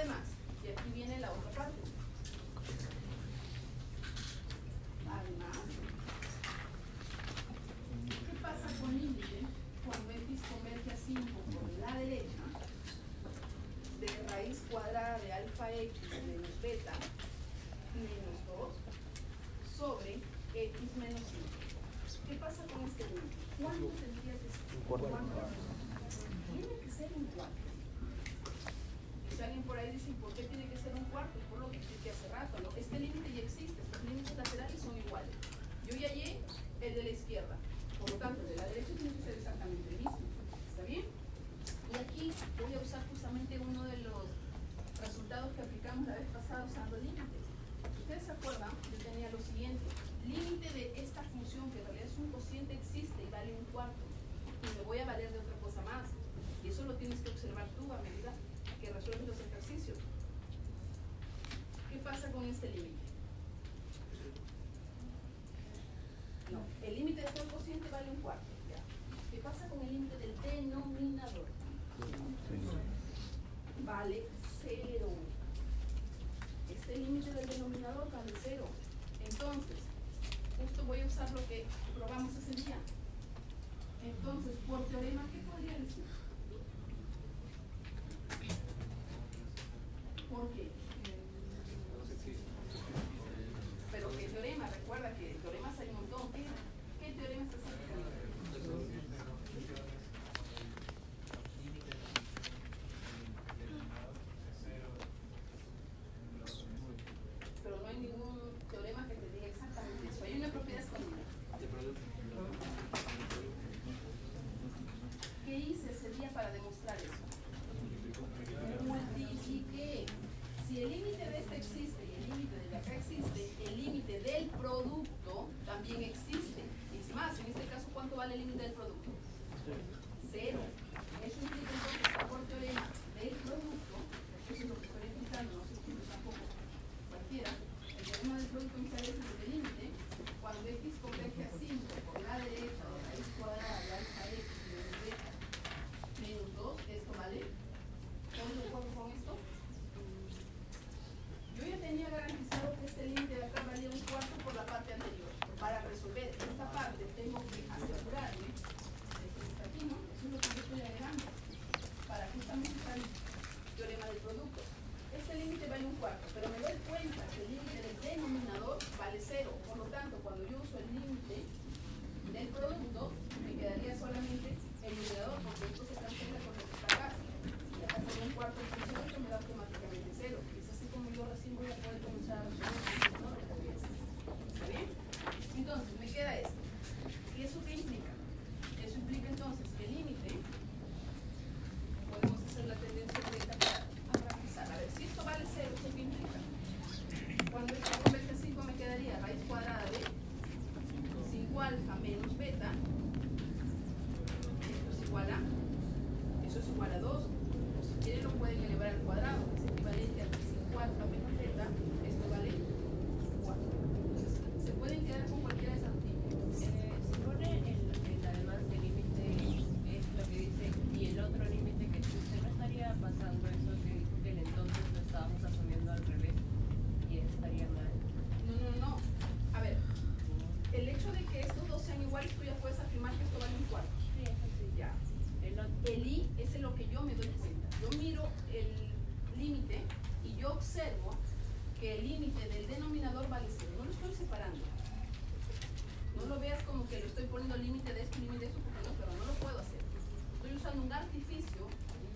Además, actúa a medida que resuelve los ejercicios. ¿Qué pasa con este límite? No, el límite de todo cociente vale un cuarto. ¿Qué pasa con el límite del denominador? Vale cero. Este límite del denominador vale cero. Entonces, justo voy a usar lo que probamos ese día. Entonces, por teorema que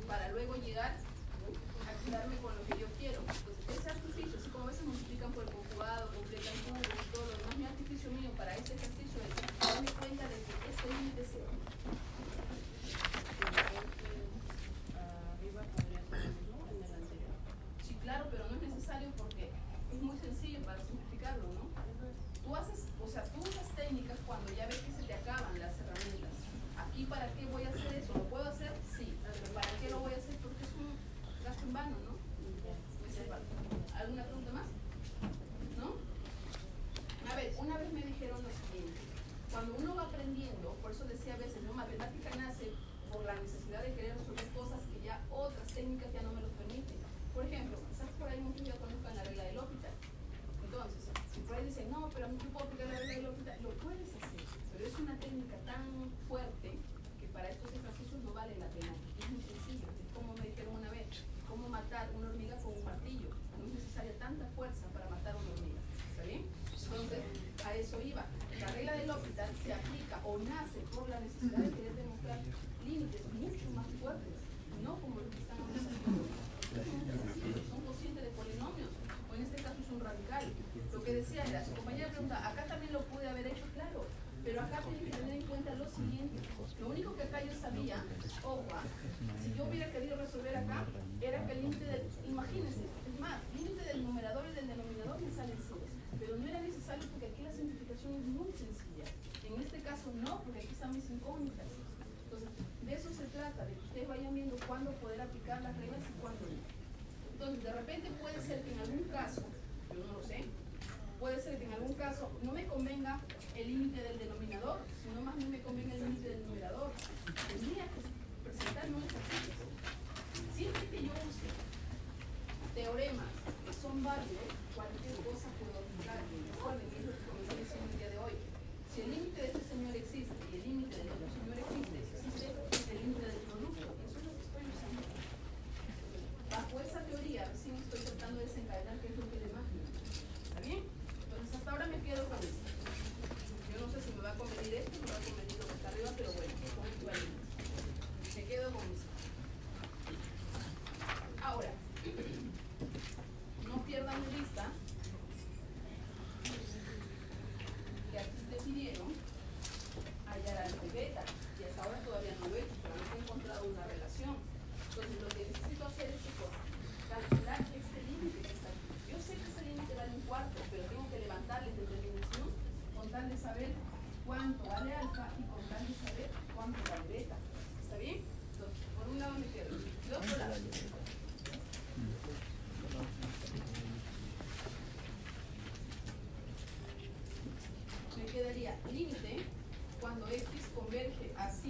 para luego llegar a quedarme con lo que yo quiero. Entonces, ese artificio, así como a veces multiplican por el conjugado, completan todo, todo lo demás, mi artificio mío para este ejercicio es darme cuenta de que ese mi deseo. tan fuerte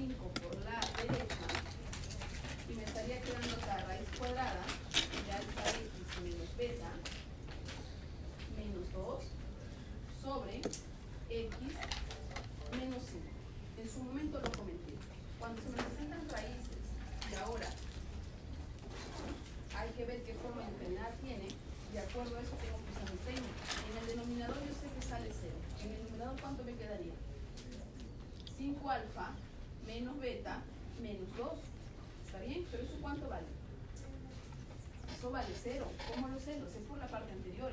5 cero. ¿Cómo los celos? Es por la parte anterior,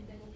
también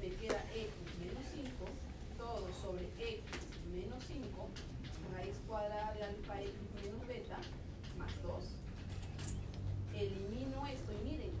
me queda x menos 5, todo sobre x menos 5, raíz cuadrada de alfa x menos beta, más 2. Elimino esto y miren,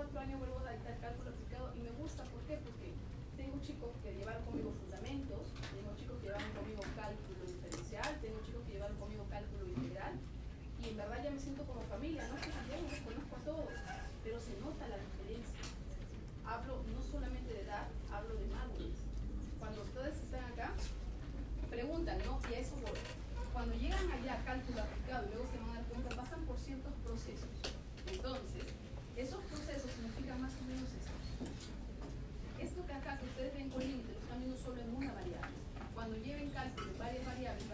cuatro años vuelvo al, al cálculo aplicado y me gusta, ¿por qué? Porque tengo chicos que llevaron conmigo fundamentos, tengo chicos que llevaron conmigo cálculo diferencial, tengo chicos que llevaron conmigo cálculo integral, y en verdad ya me siento como familia, no sé si los conozco a todos, pero se nota la diferencia. Hablo no solamente de edad, hablo de madurez. Cuando ustedes están acá, preguntan, ¿no? Y a eso voy. Cuando llegan allá cálculo aplicado y luego cálculo varias variables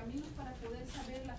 caminos para poder saber las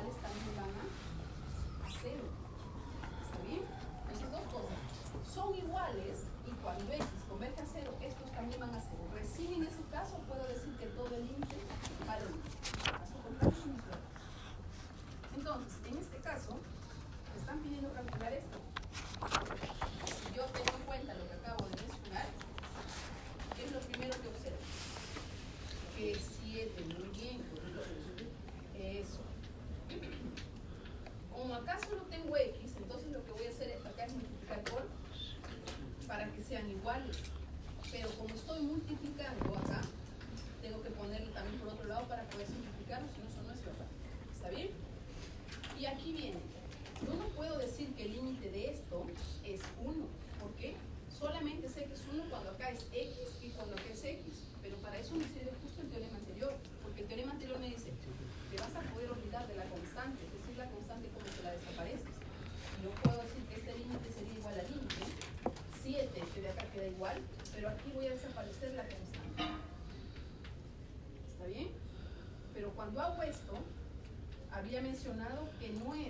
iguales también van a cero. ¿Está bien? Esas dos cosas son iguales y cuando x converge a cero, estos también van a cero. Recién en ese caso puedo decir que todo el índice vale 1. A su Entonces, en este caso, están pidiendo calcular esto. que no es.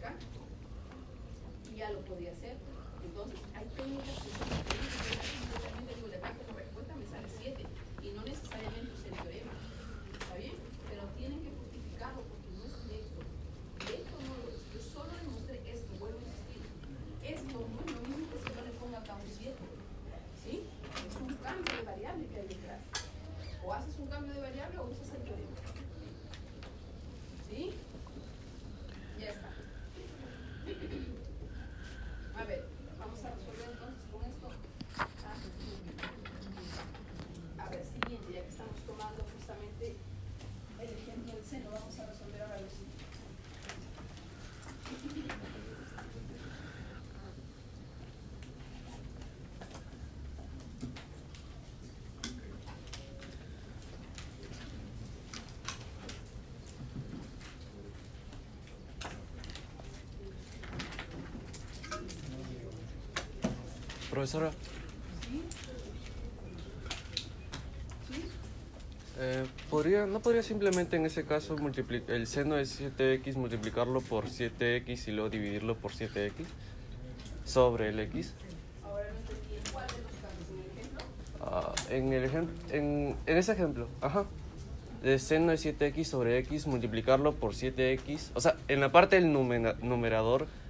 acá, ya lo podía hacer. Entonces, hay técnicas que son profesora. Eh, ¿podría, ¿No podría simplemente en ese caso el seno de 7x multiplicarlo por 7x y luego dividirlo por 7x sobre el x? Ah, en, el ejem en, en ese ejemplo, ajá. Seno de 7x sobre x multiplicarlo por 7x. O sea, en la parte del numera numerador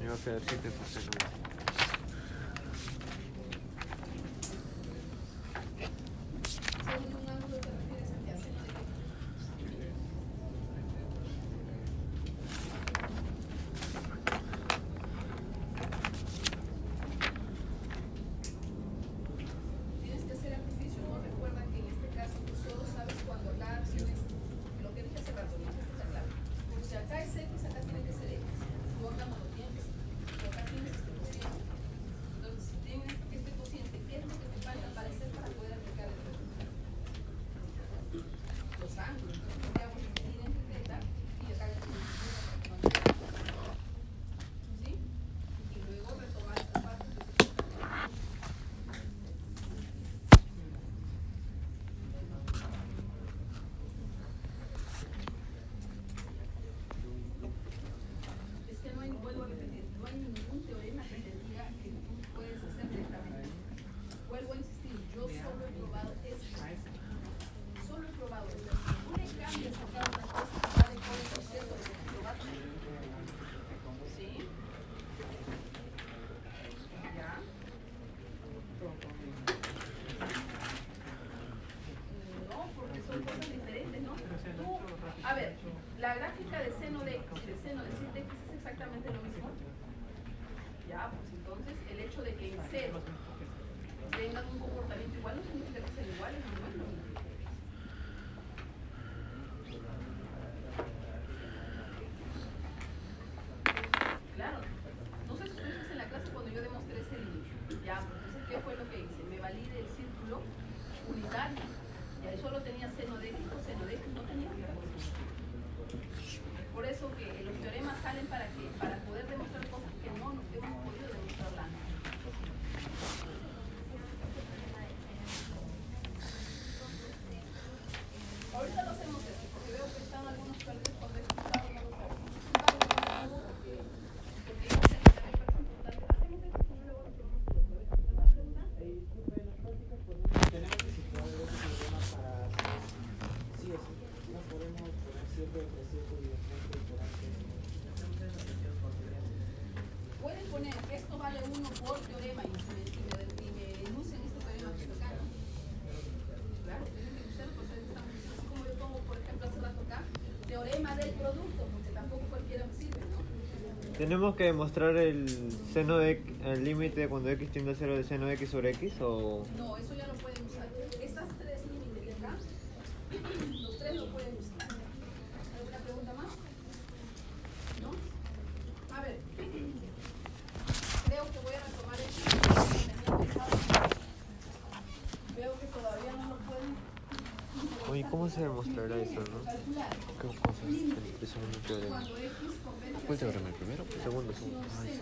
Eu quero 70% exactamente lo mismo? Ya, pues entonces el hecho de que en C tengan un comportamiento igual no significa que sean iguales, bueno. Claro, no sé si ustedes en la clase cuando yo demostré ese límite. Ya, pues entonces, ¿qué fue lo que hice? Me valide el círculo unitario. Y ahí solo tenía seno de X, seno de X no tenía Por eso que los teoremas salen para ¿Tenemos que demostrar el seno de el límite cuando x tiende a 0 del seno de x sobre x o...? No, Ay.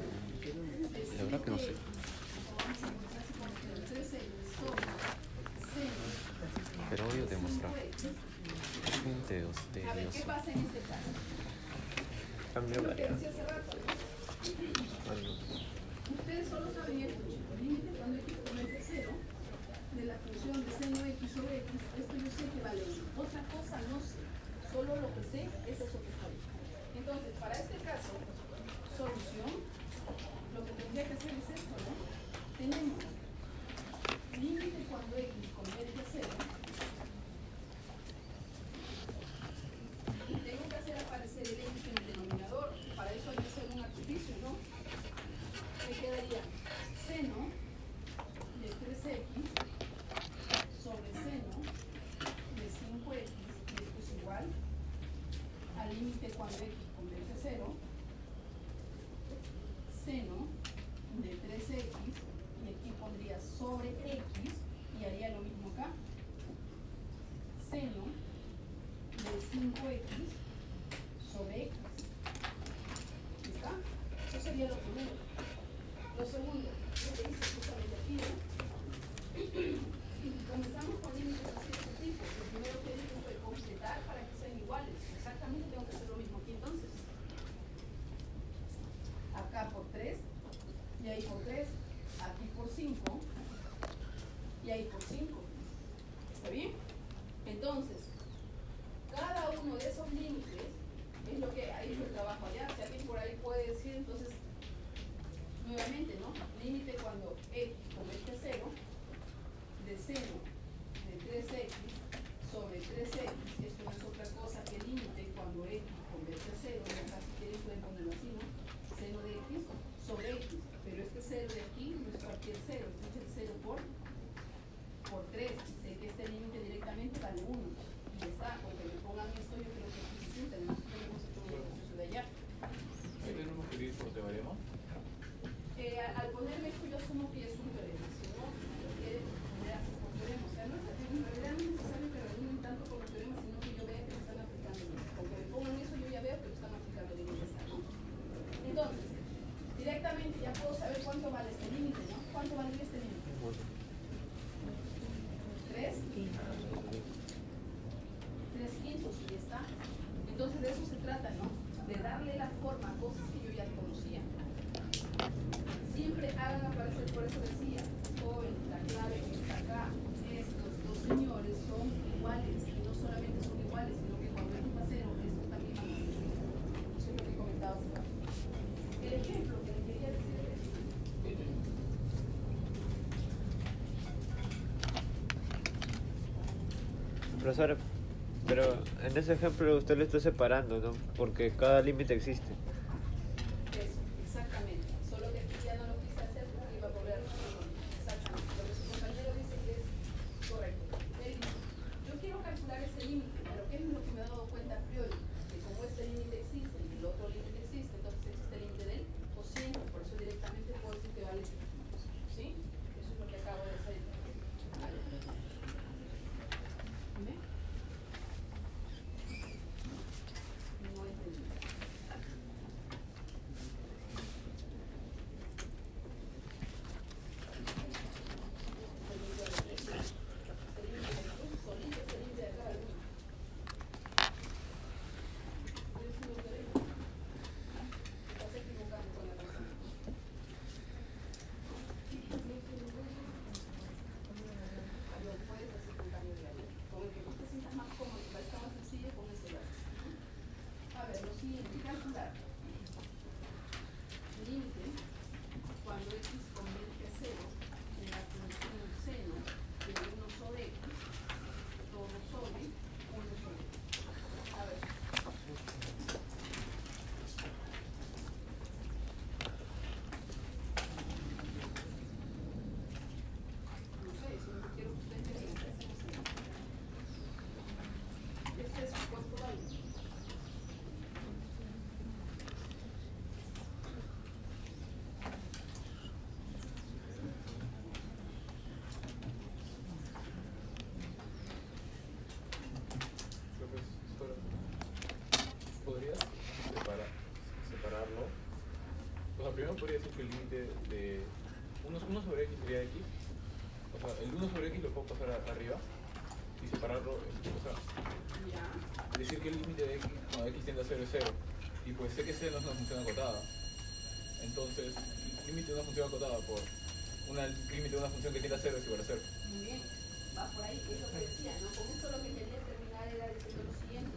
Profesor, pero en ese ejemplo usted lo está separando, ¿no? Porque cada límite existe. Observar tú a medida que resuelves los ejercicios. sería x. O sea, el 1 sobre x lo puedo pasar a- arriba y separarlo. O sea, decir que el límite de x cuando x tiende a 0 es 0. Y pues sé que c no es una función acotada. Entonces, el límite de una función acotada por una límite de una función que tiende a 0 es igual a 0. Muy bien, va por ahí, es lo que decía, ¿no? Con esto lo que quería terminar era diciendo lo siguiente.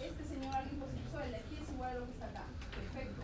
Este señor alguien el de aquí es igual a lo que está acá. Perfecto,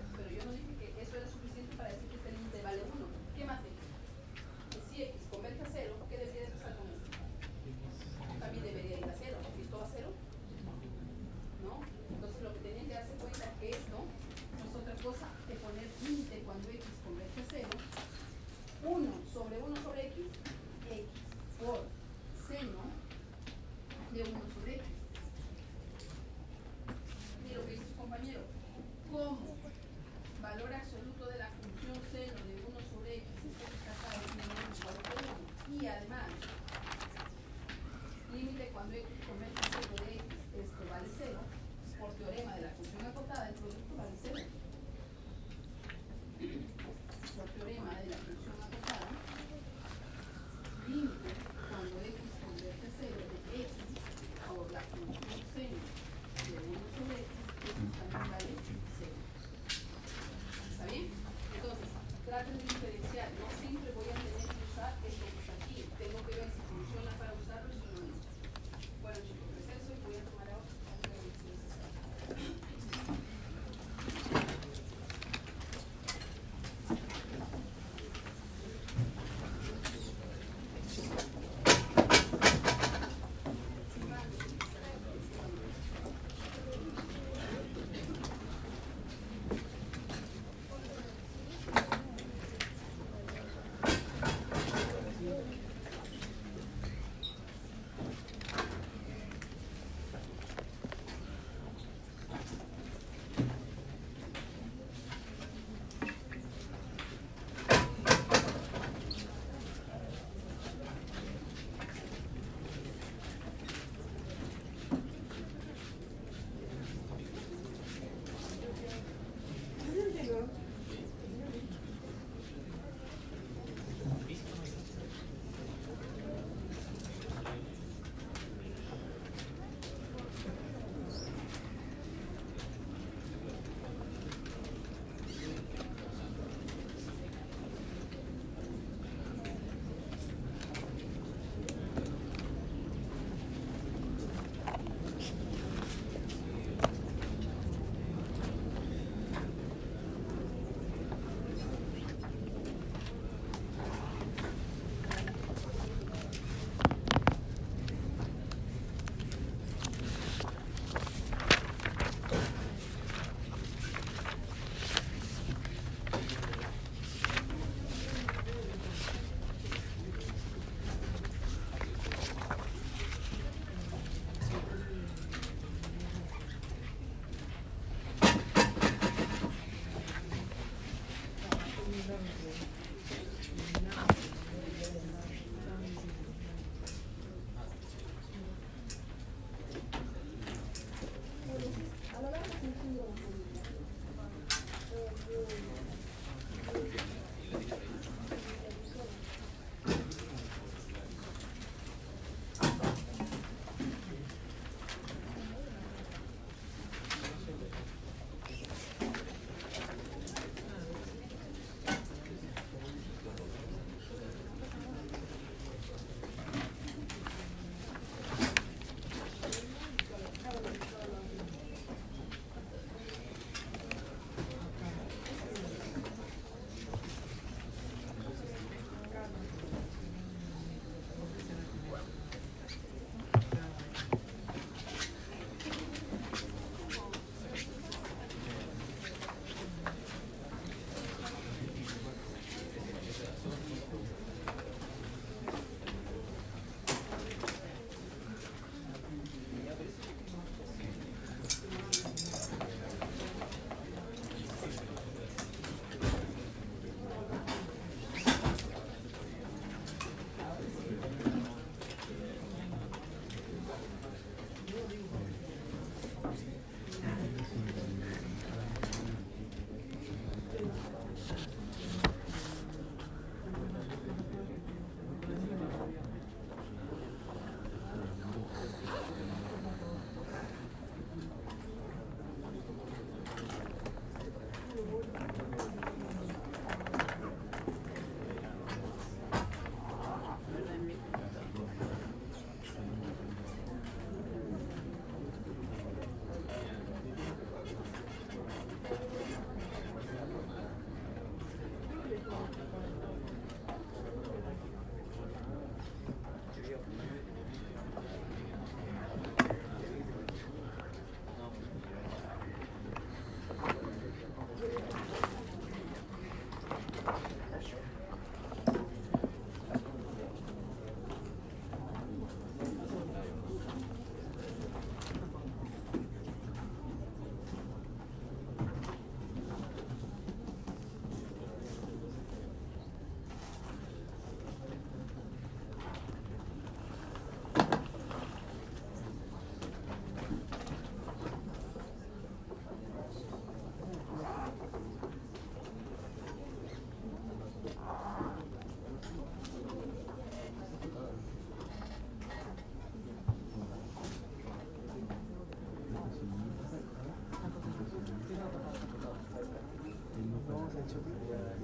就是那个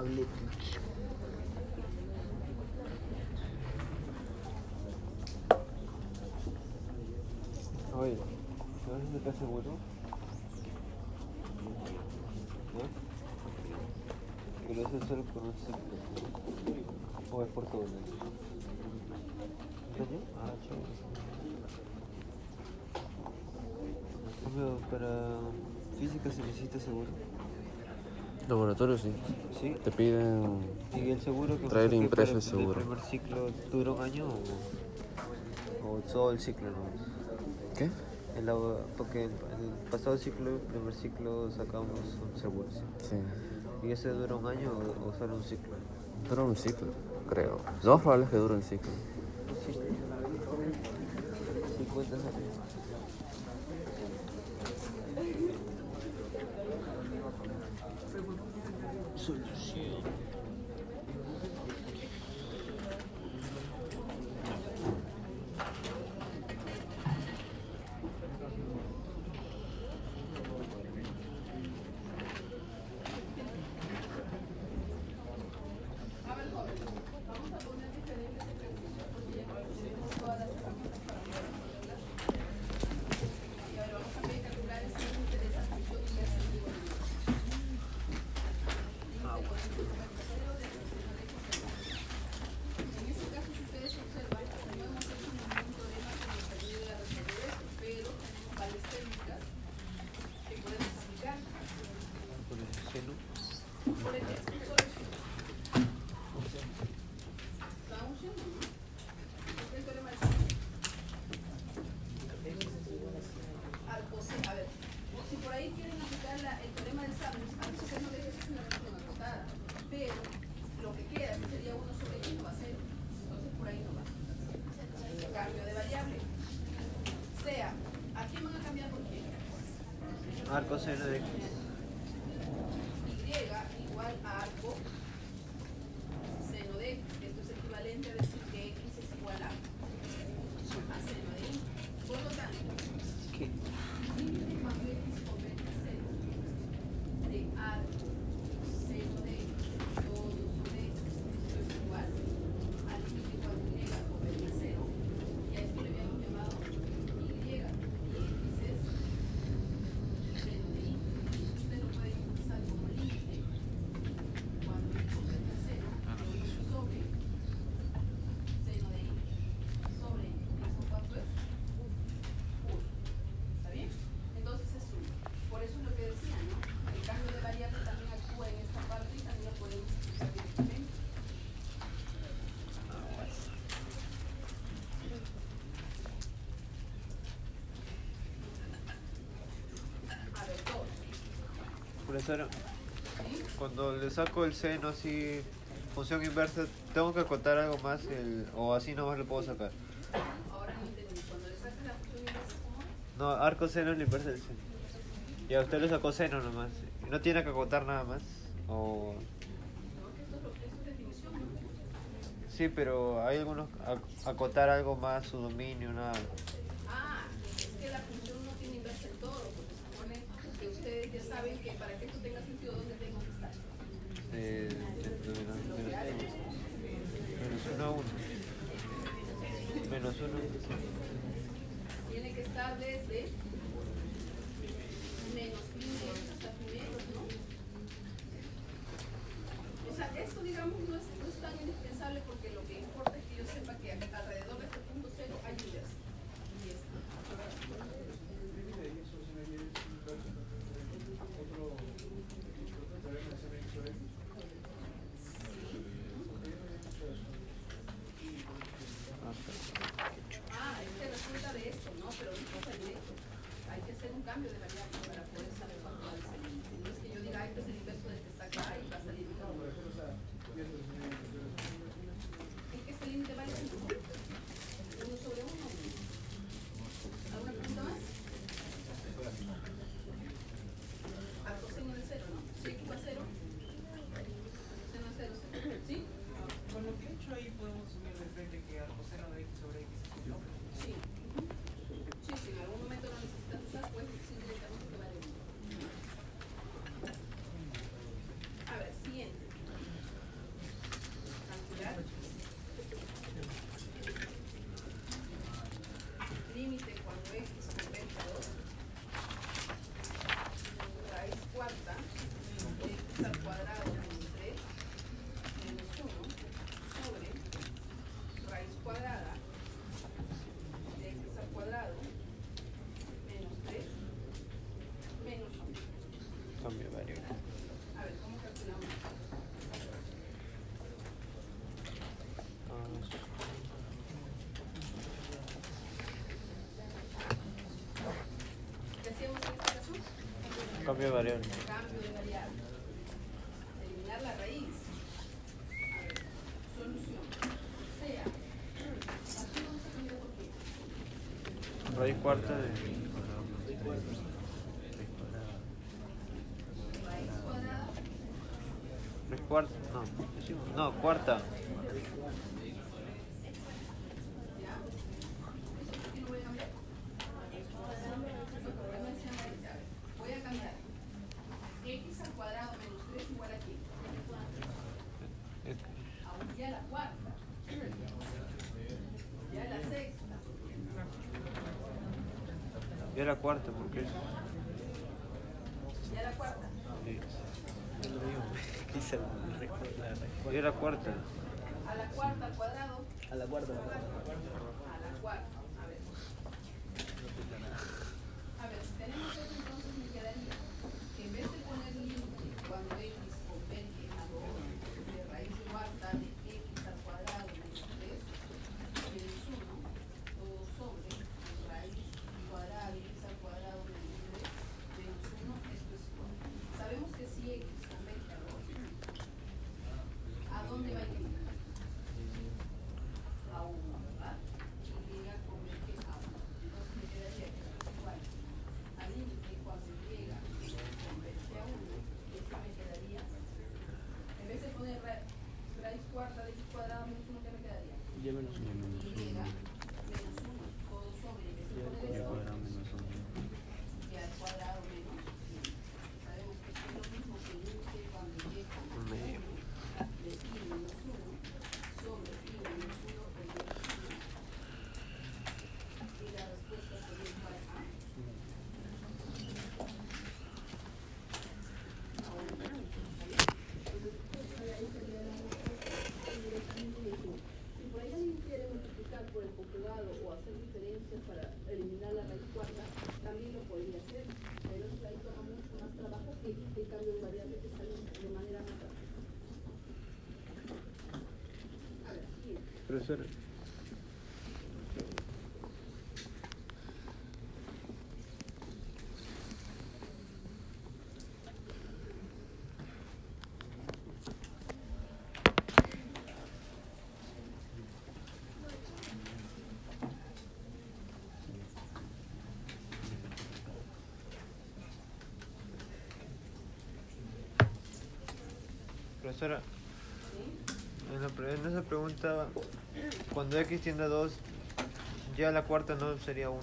Pavlovich. Oye, ¿sabes dónde te hace hueso? ¿No? Pero eso es solo por un sector. O es por todo el año. Ah, chavos. Para física se necesita seguro. Laboratorio, sí. sí. Te piden traer impreso el seguro. ¿El primer ciclo duró un año o, o todo el ciclo? No? ¿Qué? El, porque el, el, pasado ciclo, el primer ciclo, sacamos un seguro. Sí. ¿Y ese dura un año o, o, solo un ciclo? Dura un ciclo, creo. Dos más que dure un ciclo. Sí. 50 años. sonhos. Marcos era. cuando le saco el seno así, función inversa, tengo que contar algo más el, o así nomás lo puedo sacar. Ahora cuando le la función inversa, ¿cómo? No, arco seno es la inversa del seno. Y a usted le sacó seno nomás. No tiene que contar nada más. O... Sí, pero hay algunos acotar algo más, su dominio, nada. cambios de variables. Cambio de variable. Cambio de variable. Eliminar la raíz. A ver, solución. Sea. Raíz cuarta de... Raíz cuarta. Raíz cuarta. No, no cuarta. la cuarta, porque... ¿Ya la cuarta? Sí. Quizá la, cuarta. ¿A la cuarta al cuadrado? A la cuarta, a la. hay, hay cambios variables que salen de manera natural. A ver. Profesora, en, esa pregunta, cuando X tiende a 2, ya la cuarta no sería 1.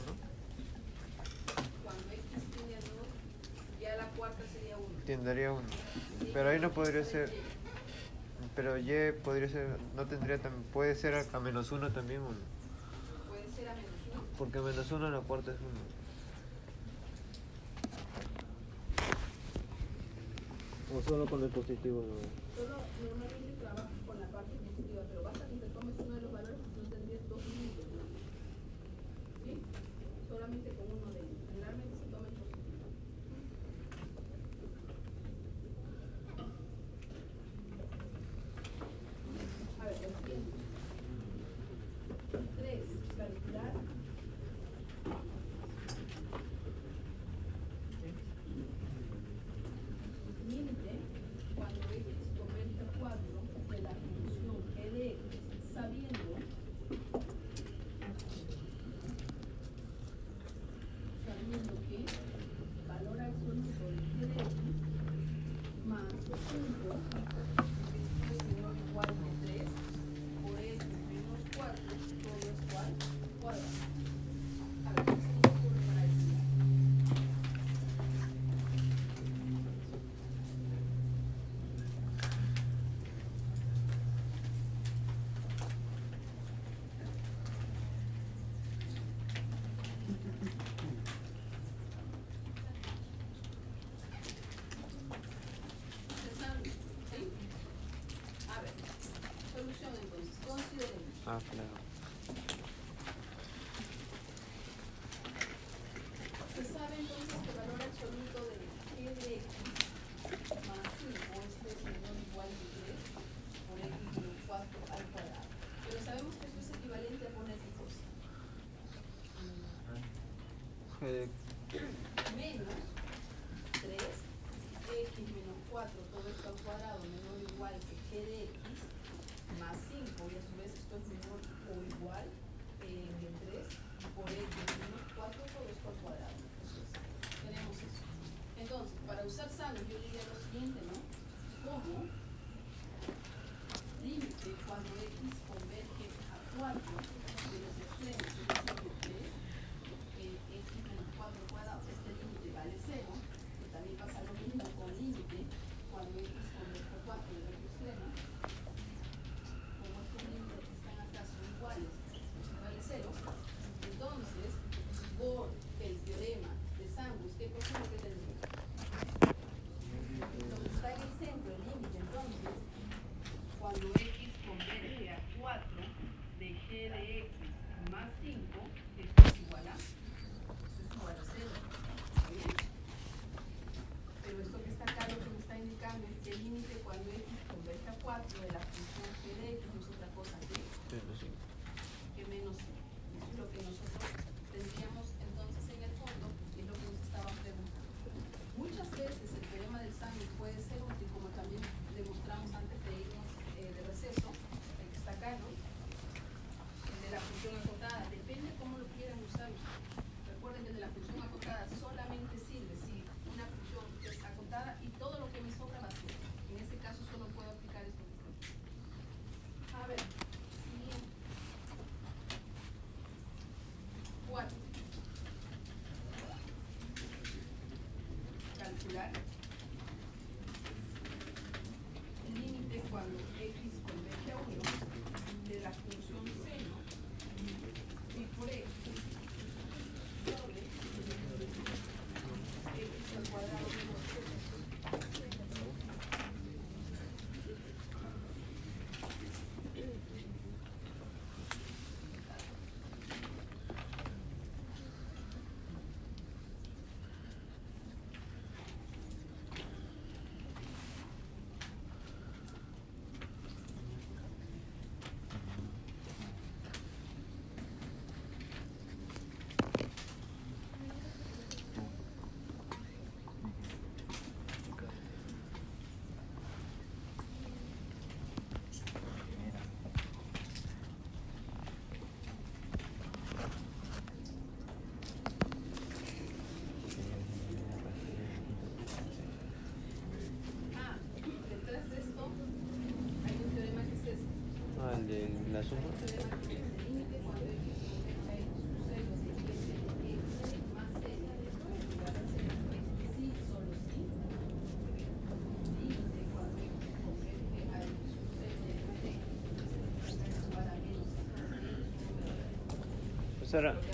Cuando X tiende a 2, ya la cuarta sería 1. Tiendería 1. Pero ahí no podría ser. Pero Y podría ser. No tendría también. Puede ser a, menos 1 también 1. Puede ser a menos 1. Porque menos 1 la cuarta es 1. solo con el positivo. particular Pues la suma.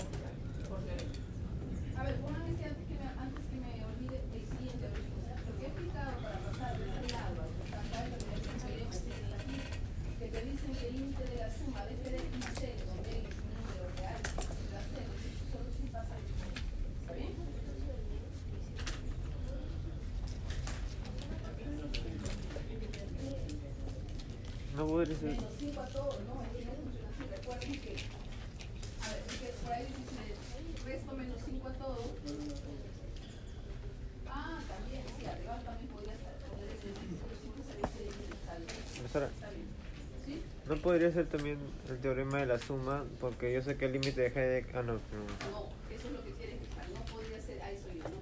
Eh. ¿no podría ser también el teorema de la suma? Porque yo sé que el límite de Heidegger... Ah, no, no. No, eso es lo que No podría ser... Ah, eso.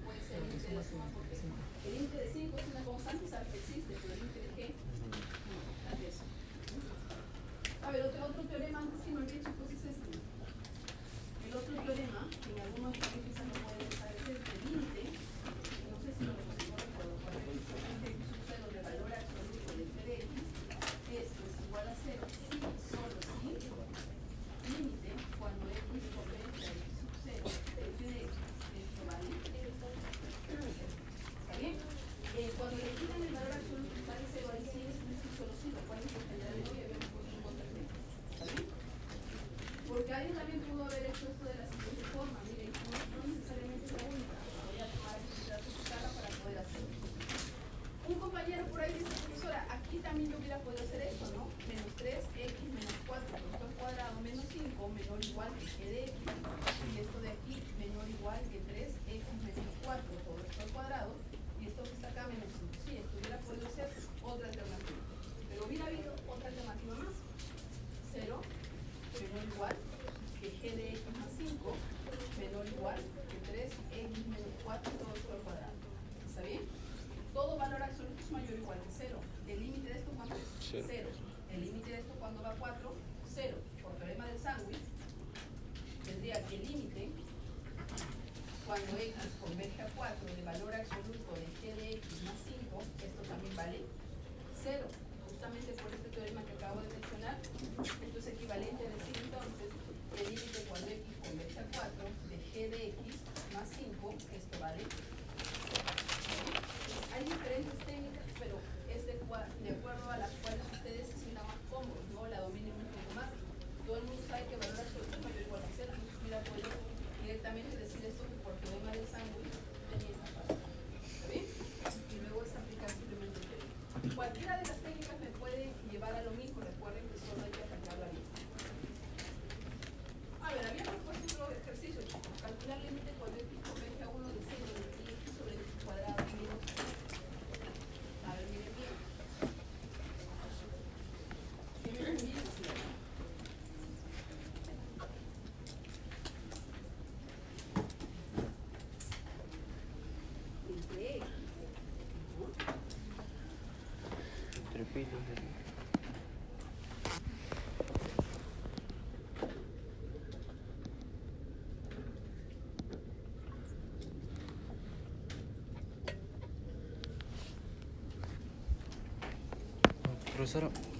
shut up.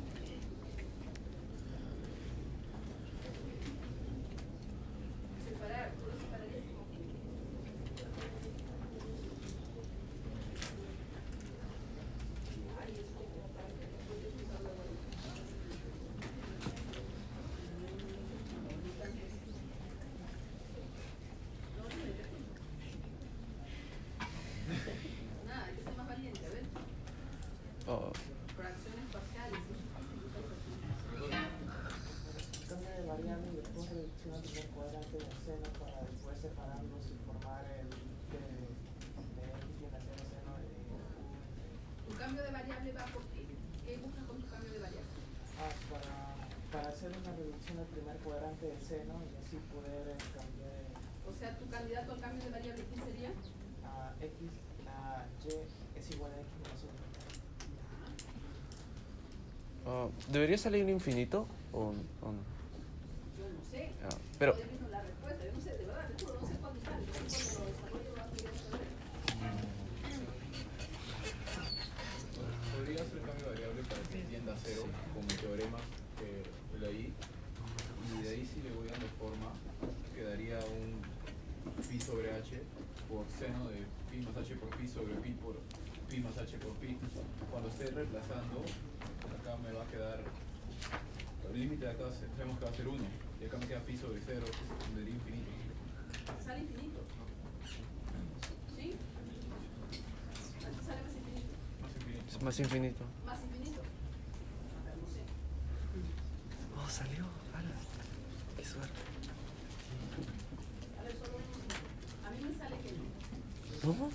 primer cuadrante del seno para después separarlos y formar el de, de X y el seno de ¿Tu cambio de variable va por qué? ¿Qué buscas con tu cambio de variable? Ah, para, para hacer una reducción al primer cuadrante del seno y así poder eh, cambiar. O sea, tu candidato al cambio de variable, ¿quién sería? Ah, X, ah, Y es igual a X menos 1. Uh, ah, ¿Debería salir un infinito o, o no? Pero... ¿Podría ser cambio variable para que entienda cero como teorema que leí? Y de ahí si le voy dando forma, quedaría un pi sobre h por seno de pi más h por pi sobre pi por pi más h por pi. Cuando esté reemplazando, acá me va a quedar, el límite de acá sabemos que va a ser 1 y acá me queda pi sobre 0, infinito. Sale infinito. ¿Sí? Sale más infinito. Más infinito. Más infinito. Más infinito. Oh, salió. Ala. Qué suerte. A ver, solo un A mí me sale que no. ¿Cómo?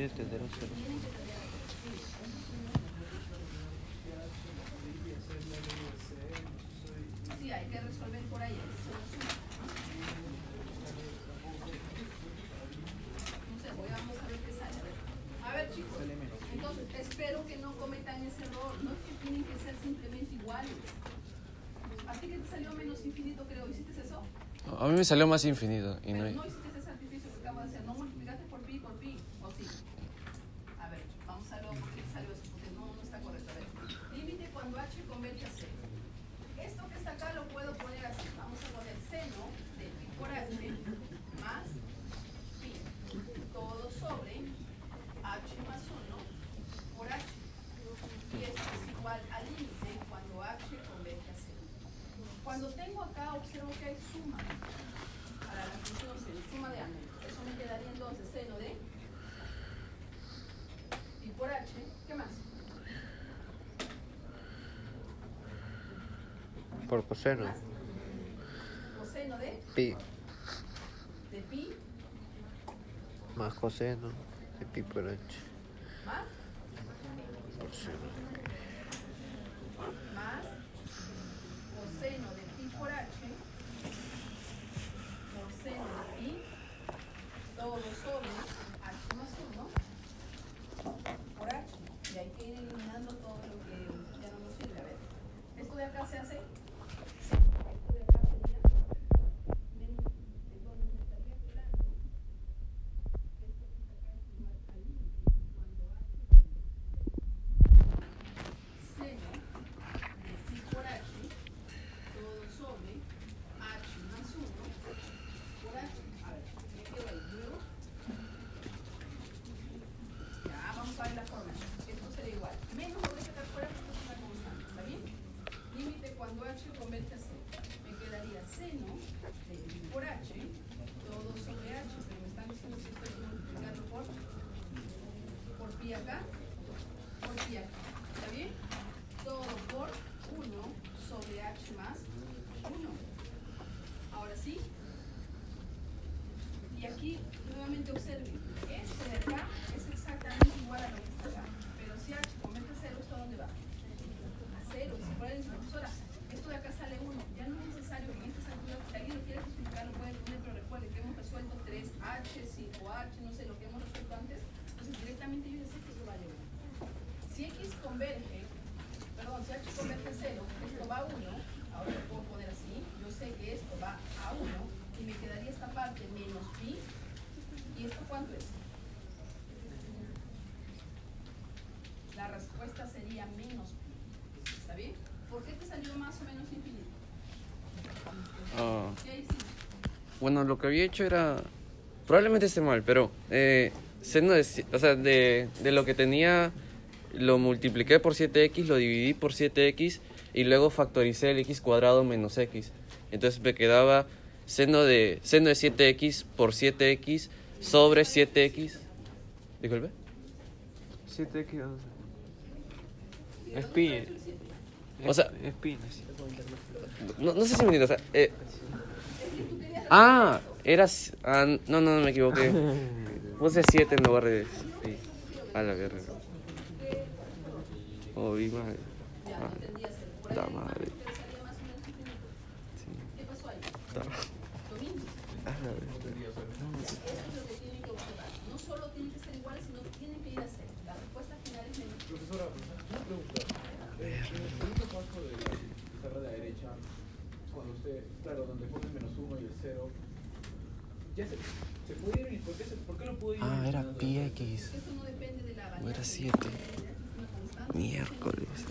Sí, hay que resolver por ahí. No sé, voy a, vamos a ver sale. A ver, chicos, entonces espero que no cometan ese error. No es que tienen que ser simplemente iguales. ¿A ti que te salió menos infinito, creo? ¿Hiciste eso? A mí me salió más infinito. Y no, hay... Coseno. ¿Coseno de? Pi. ¿De pi? Más coseno de pi por h. yoga bueno, lo que había hecho era, probablemente esté mal, pero eh, seno de, o sea, de, de lo que tenía lo multipliqué por 7x, lo dividí por 7x y luego factoricé el x cuadrado menos x. Entonces me quedaba seno de, seno de 7x por 7x sobre 7x. Disculpe. 7x. Es. O sea, es. No, no sé si me entiendes. O sea, eh, Ah, eras. Ah, no, no, no me equivoqué. Puse 7 en lugar de. Sí. A la guerra. Oh, vi madre. Ah, madre. Da madre. Sí. Da. A la verga. Ah, era pi x. O era 7. Miércoles.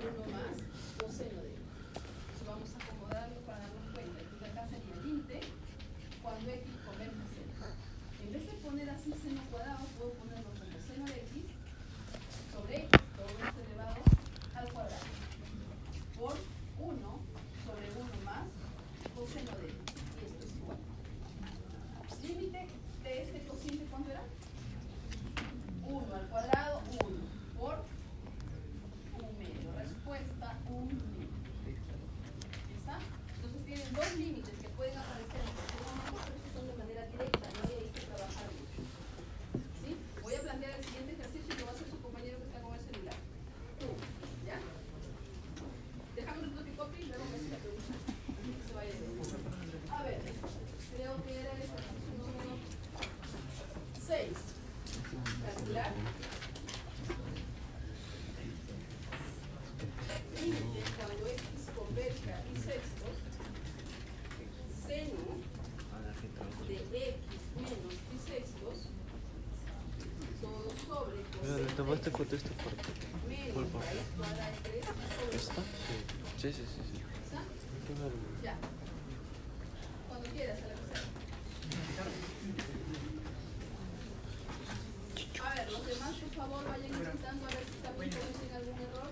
Bruno Mars. corto esta parte. ¿Cuál parte? ¿Esta? Sí, sí, sí. sí, sí. Ya. Cuando quieras, a la cocina. A ver, los demás, por favor, vayan intentando a ver si también producen algún error.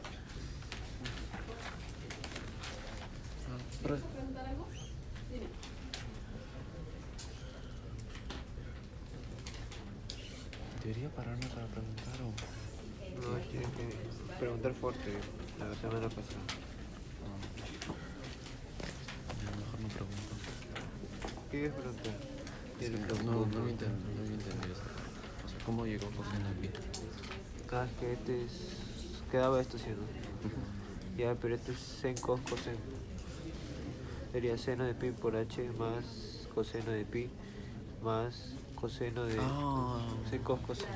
¿Quieres preguntar algo? Dime. ¿Debería pararme para preguntar o...? No, tiene que preguntar fuerte, la semana pasada. Mejor no pregunto. ¿Qué quieres preguntar? No, no, me interesa, no me interesa. O ¿cómo llegó José en la vida? Ah, que este es... quedaba estacionado. ya, pero este es sen cos cosen. Sería seno de pi por h más coseno de pi más coseno de... Ah. Oh. Sen cos cosen.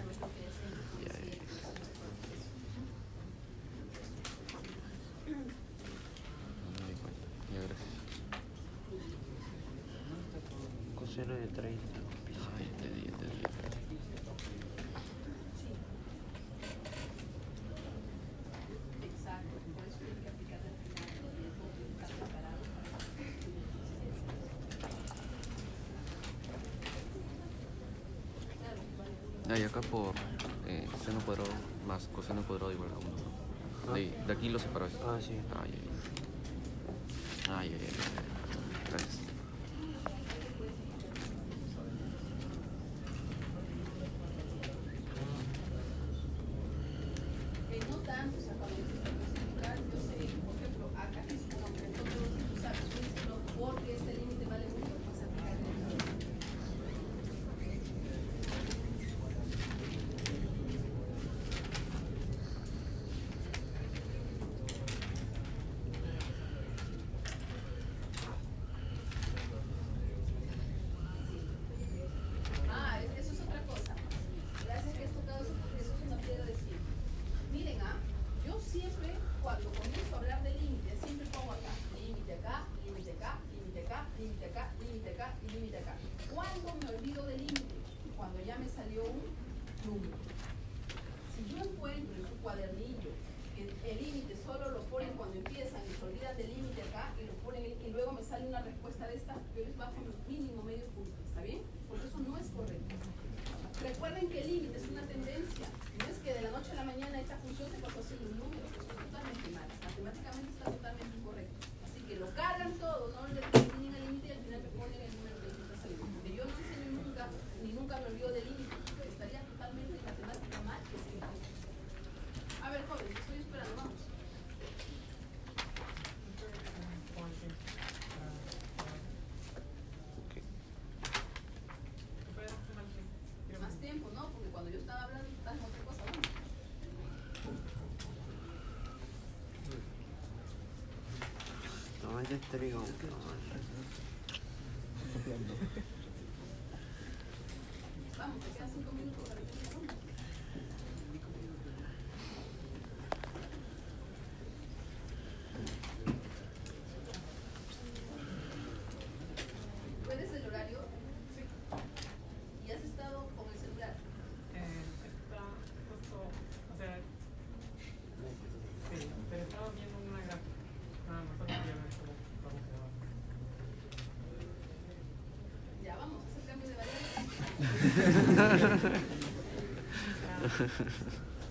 y luego me sale una respuesta de esta, yo les bajo mínimo medio punto, ¿está bien? Porque eso no es correcto. Recuerden que el límite es una tendencia, no es que de la noche a la mañana esta función se pasó a. yeah.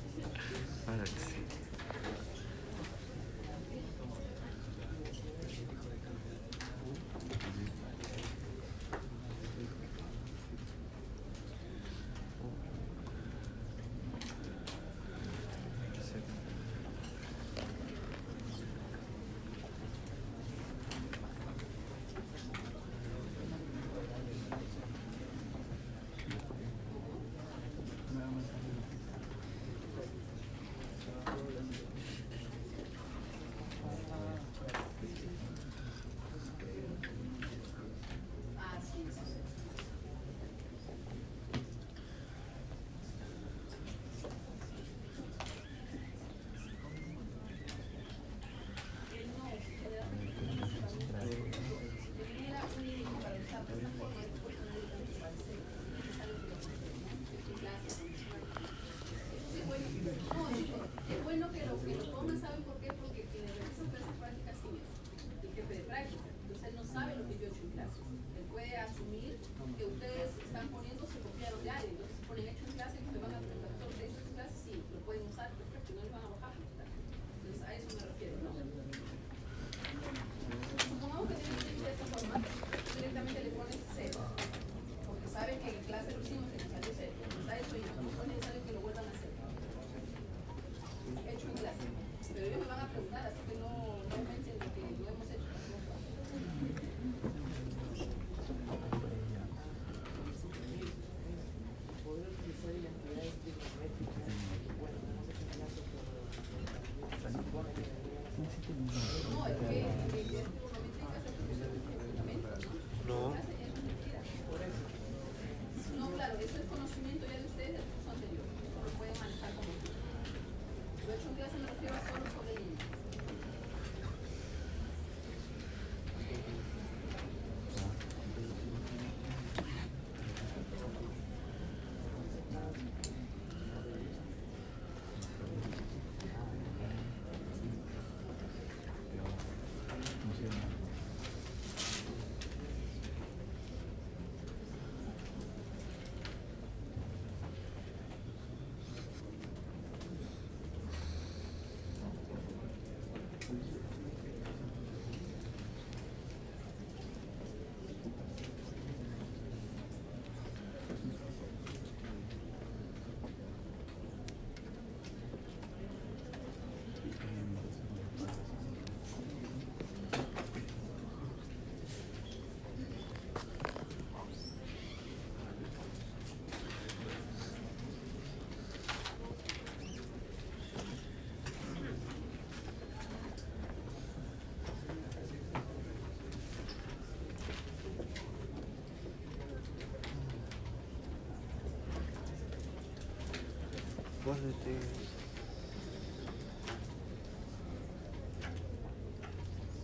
Vos de ti.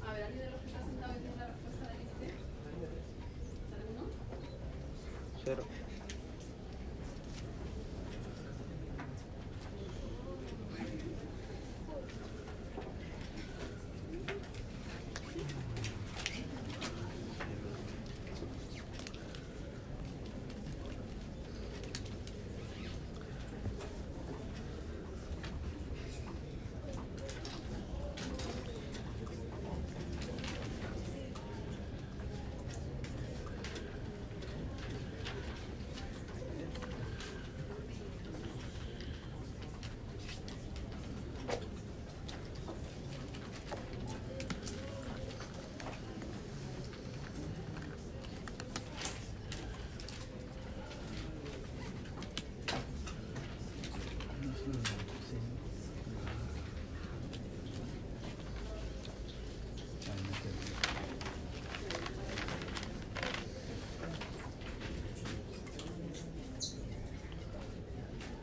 A ver, ¿alguien de los que está sentado tiene la respuesta del límite? ¿Alguno? Cero.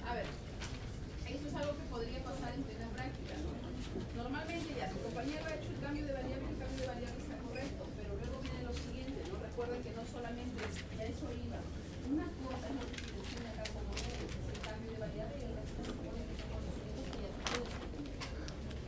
A ver, esto es algo que podría pasar en plena práctica, ¿no? Normalmente ya su compañero ha hecho el cambio de variable, el cambio de variable está correcto, pero luego viene lo siguiente, ¿no? Recuerden que no solamente es, ya eso iba, una cosa es lo que se define acá como es el cambio de variable y el resto se supone que son conocimientos que ya tú puedes entender.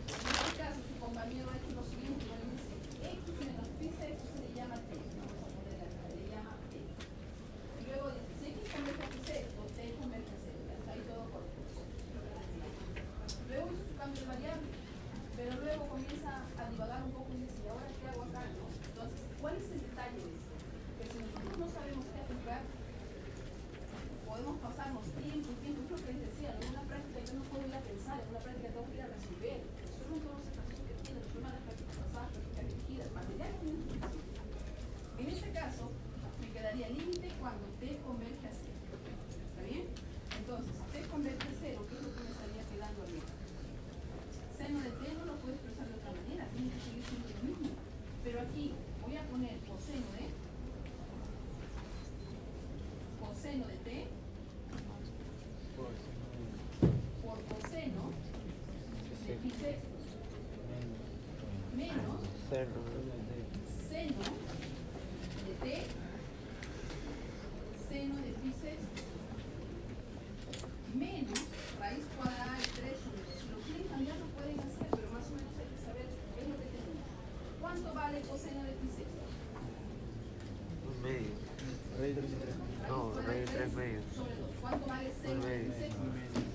En este caso, su compañero ha hecho lo siguiente, ¿no? Él dice, X menos pi eso se le llama T, vamos a ponerle acá, le llama T. Y luego dice, si X convierte a C, o T convierte a C, ya está ahí todo correcto. Luego hizo su cambio de variable, pero luego comienza a divagar un poco y dice, ¿y ahora qué hago acá? no? Entonces, ¿cuál es el detalle de esto? Que si nosotros no sabemos qué dos, tres medios. Un medio.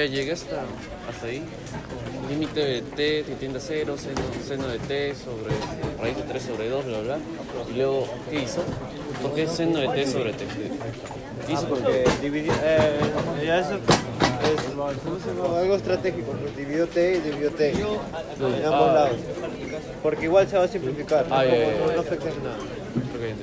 ya llega hasta, hasta ahí. Límite de T que tiende a cero, seno, seno de T sobre raíz de 3 sobre 2, bla, bla. Y luego, ¿qué hizo? ¿Por qué seno de T sobre T? ¿Qué hizo? Porque dividió, eh, ya es, es algo estratégico, pues dividió T y dividió T sí. en ambos ah. lados. Porque igual se va a simplificar, ah, no, yeah, yeah, no, afecta yeah. nada. Okay,